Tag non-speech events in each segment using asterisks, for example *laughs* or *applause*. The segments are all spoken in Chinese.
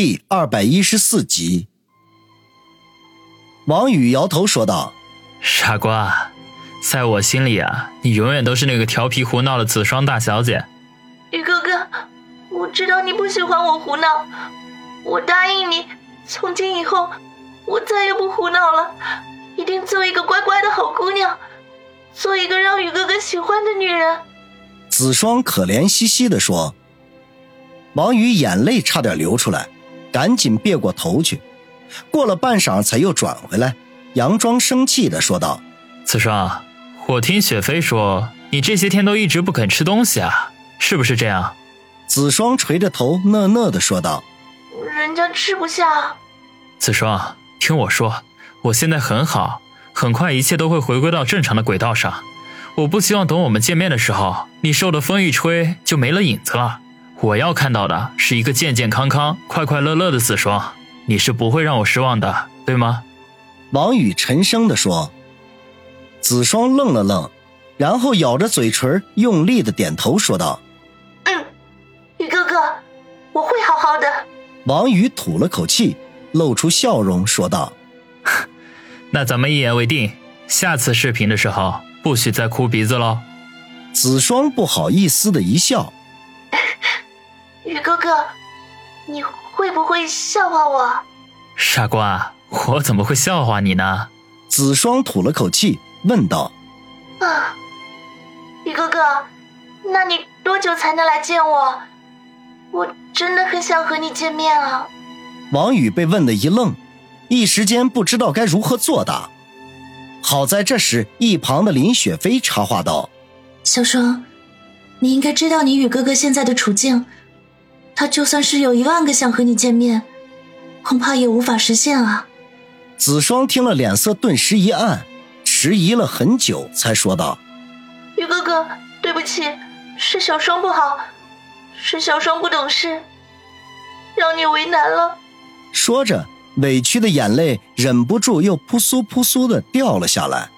第二百一十四集。王宇摇头说道：“傻瓜，在我心里啊，你永远都是那个调皮胡闹的子双大小姐。”宇哥哥，我知道你不喜欢我胡闹，我答应你，从今以后我再也不胡闹了，一定做一个乖乖的好姑娘，做一个让宇哥哥喜欢的女人。子双可怜兮兮的说。王宇眼泪差点流出来，赶紧别过头去。过了半晌，才又转回来，佯装生气的说道：“子双，我听雪飞说，你这些天都一直不肯吃东西啊，是不是这样？”子双垂着头，讷讷的说道：“人家吃不下。”子双，听我说，我现在很好，很快一切都会回归到正常的轨道上。我不希望等我们见面的时候，你受的风一吹就没了影子了。我要看到的是一个健健康康、快快乐乐的子双。你是不会让我失望的，对吗？王宇沉声地说。子双愣了愣，然后咬着嘴唇，用力的点头说道：“嗯，宇哥哥，我会好好的。”王宇吐了口气，露出笑容说道：“ *laughs* 那咱们一言为定，下次视频的时候不许再哭鼻子喽。”子双不好意思的一笑：“宇哥哥，你。”会不会笑话我，傻瓜？我怎么会笑话你呢？子双吐了口气，问道：“啊，宇哥哥，那你多久才能来见我？我真的很想和你见面啊。”王宇被问的一愣，一时间不知道该如何作答。好在这时，一旁的林雪飞插话道：“小双，你应该知道你宇哥哥现在的处境。”他就算是有一万个想和你见面，恐怕也无法实现啊！子双听了，脸色顿时一暗，迟疑了很久，才说道：“于哥哥，对不起，是小双不好，是小双不懂事，让你为难了。”说着，委屈的眼泪忍不住又扑簌扑簌的掉了下来。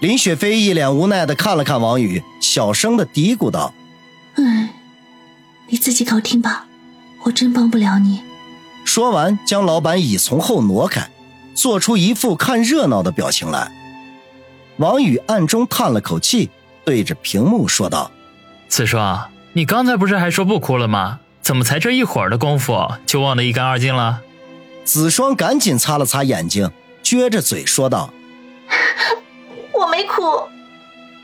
林雪飞一脸无奈的看了看王宇，小声的嘀咕道：“唉。”你自己搞定吧，我真帮不了你。说完，将老板椅从后挪开，做出一副看热闹的表情来。王宇暗中叹了口气，对着屏幕说道：“子双，你刚才不是还说不哭了吗？怎么才这一会儿的功夫就忘得一干二净了？”子双赶紧擦了擦眼睛，撅着嘴说道：*laughs* “我没哭。”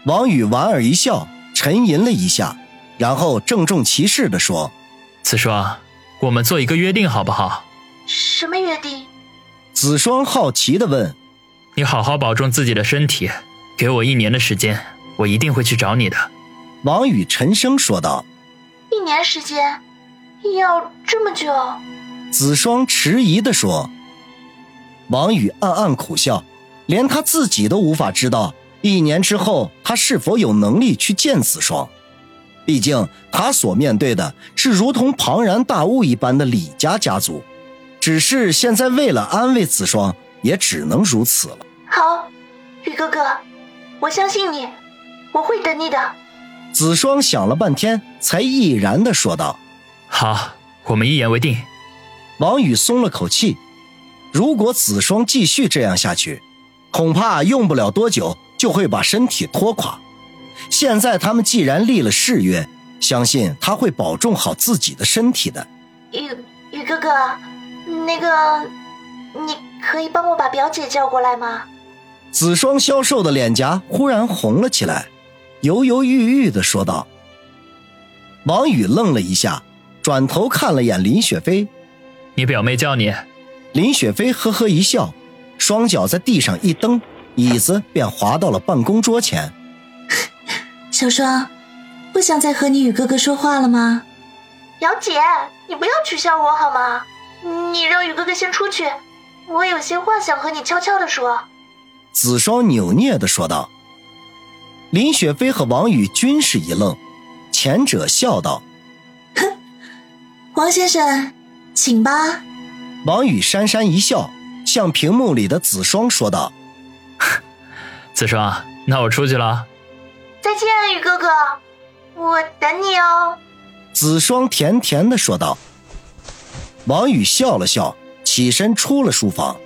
王宇莞尔一笑，沉吟了一下。然后郑重其事地说：“子双，我们做一个约定好不好？”“什么约定？”子双好奇地问。“你好好保重自己的身体，给我一年的时间，我一定会去找你的。”王宇沉声说道。“一年时间？要这么久？”子双迟疑地说。王宇暗暗苦笑，连他自己都无法知道，一年之后他是否有能力去见子双。毕竟他所面对的是如同庞然大物一般的李家家族，只是现在为了安慰子双，也只能如此了。好，宇哥哥，我相信你，我会等你的。子双想了半天，才毅然的说道：“好，我们一言为定。”王宇松了口气，如果子双继续这样下去，恐怕用不了多久就会把身体拖垮。现在他们既然立了誓约，相信他会保重好自己的身体的。宇宇哥哥，那个，你可以帮我把表姐叫过来吗？子双消瘦的脸颊忽然红了起来，犹犹豫豫的说道。王宇愣了一下，转头看了眼林雪飞：“你表妹叫你。”林雪飞呵呵一笑，双脚在地上一蹬，椅子便滑到了办公桌前。小双，不想再和你宇哥哥说话了吗？姚姐，你不要取笑我好吗？你让宇哥哥先出去，我有些话想和你悄悄的说。子双扭捏的说道。林雪飞和王宇均是一愣，前者笑道：“哼，王先生，请吧。”王宇讪讪一笑，向屏幕里的子双说道：“ *laughs* 子双，那我出去了。”再见，宇哥哥，我等你哦。子双甜甜的说道。王宇笑了笑，起身出了书房，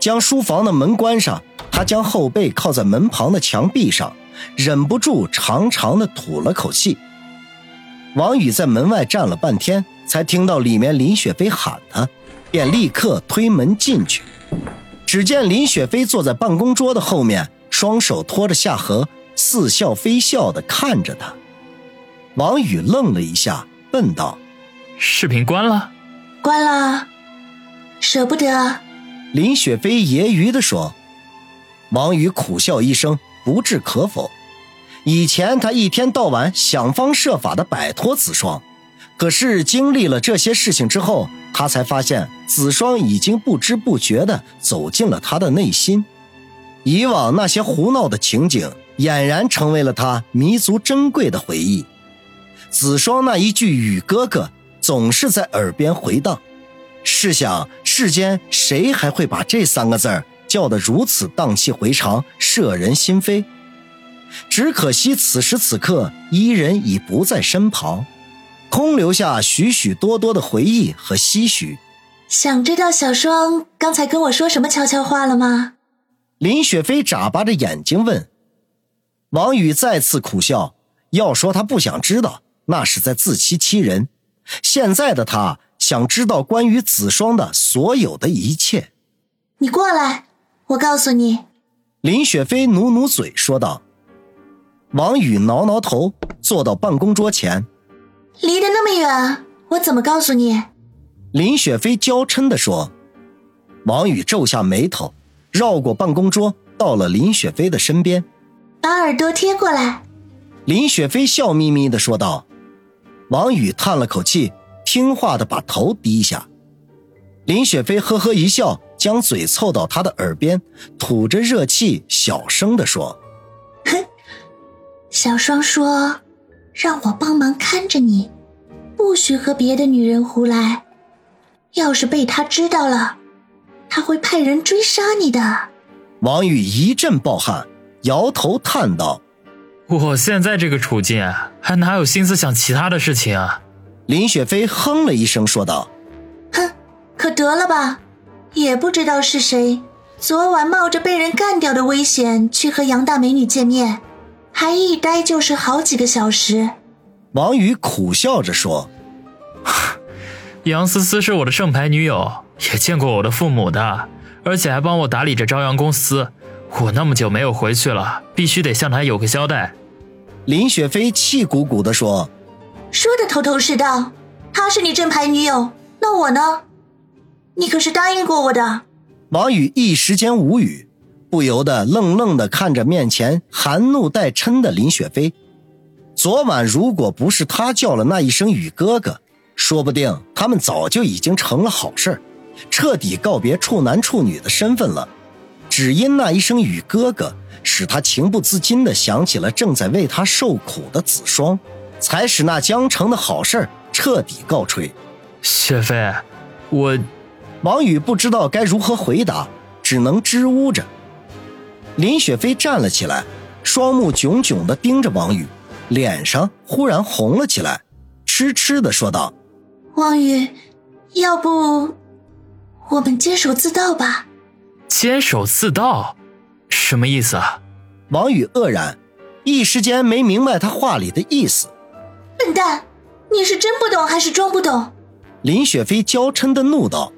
将书房的门关上。他将后背靠在门旁的墙壁上，忍不住长长的吐了口气。王宇在门外站了半天，才听到里面林雪飞喊他，便立刻推门进去。只见林雪飞坐在办公桌的后面，双手托着下颌，似笑非笑的看着他。王宇愣了一下，问道：“视频关了？”“关了，舍不得。”林雪飞揶揄的说。王宇苦笑一声，不置可否。以前他一天到晚想方设法的摆脱子双，可是经历了这些事情之后，他才发现子双已经不知不觉的走进了他的内心。以往那些胡闹的情景，俨然成为了他弥足珍贵的回忆。子双那一句“雨哥哥”总是在耳边回荡。试想，世间谁还会把这三个字儿？叫得如此荡气回肠，摄人心扉。只可惜此时此刻，伊人已不在身旁，空留下许许多多的回忆和唏嘘。想知道小双刚才跟我说什么悄悄话了吗？林雪飞眨巴着眼睛问。王宇再次苦笑，要说他不想知道，那是在自欺欺人。现在的他想知道关于子双的所有的一切。你过来。我告诉你，林雪飞努努嘴说道。王宇挠挠头，坐到办公桌前。离得那么远，我怎么告诉你？林雪飞娇嗔地说。王宇皱下眉头，绕过办公桌，到了林雪飞的身边，把耳朵贴过来。林雪飞笑眯眯的说道。王宇叹了口气，听话的把头低下。林雪飞呵呵一笑。将嘴凑到他的耳边，吐着热气，小声的说：“哼，小双说，让我帮忙看着你，不许和别的女人胡来。要是被他知道了，他会派人追杀你的。”王宇一阵暴汗，摇头叹道：“我现在这个处境，还哪有心思想其他的事情啊？”林雪飞哼了一声，说道：“哼，可得了吧。”也不知道是谁，昨晚冒着被人干掉的危险去和杨大美女见面，还一待就是好几个小时。王宇苦笑着说：“ *laughs* 杨思思是我的正牌女友，也见过我的父母的，而且还帮我打理着朝阳公司。我那么久没有回去了，必须得向他有个交代。”林雪飞气鼓鼓地说：“说的头头是道，她是你正牌女友，那我呢？”你可是答应过我的。王宇一时间无语，不由得愣愣的看着面前含怒带嗔的林雪飞。昨晚如果不是他叫了那一声“宇哥哥”，说不定他们早就已经成了好事彻底告别处男处女的身份了。只因那一声“雨哥哥”，使他情不自禁的想起了正在为他受苦的子双，才使那江城的好事彻底告吹。雪飞，我。王宇不知道该如何回答，只能支吾着。林雪飞站了起来，双目炯炯地盯着王宇，脸上忽然红了起来，痴痴地说道：“王宇，要不我们监守自盗吧？”监守自盗，什么意思啊？王宇愕然，一时间没明白他话里的意思。笨蛋，你是真不懂还是装不懂？林雪飞娇嗔的怒道。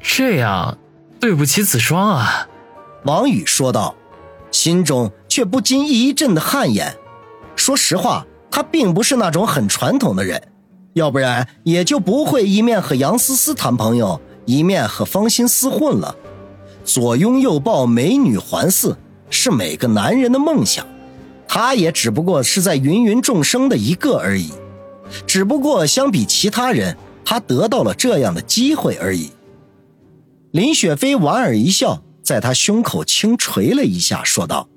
这样，对不起子双啊，王宇说道，心中却不禁一阵的汗颜。说实话，他并不是那种很传统的人，要不然也就不会一面和杨思思谈朋友，一面和方心厮混了。左拥右抱，美女环伺，是每个男人的梦想。他也只不过是在芸芸众生的一个而已，只不过相比其他人，他得到了这样的机会而已。林雪飞莞尔一笑，在他胸口轻捶了一下，说道：“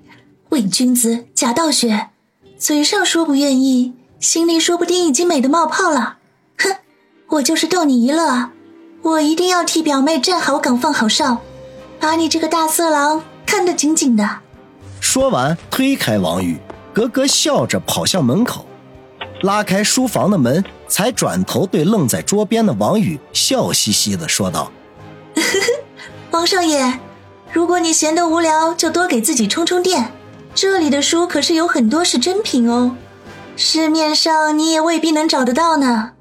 *laughs* 伪君子，假道学，嘴上说不愿意，心里说不定已经美得冒泡了。哼，我就是逗你一乐，我一定要替表妹站好岗，放好哨，把你这个大色狼看得紧紧的。”说完，推开王宇，咯咯笑着跑向门口，拉开书房的门，才转头对愣在桌边的王宇笑嘻嘻的说道：“ *laughs* 王少爷，如果你闲得无聊，就多给自己充充电。这里的书可是有很多是真品哦，市面上你也未必能找得到呢。”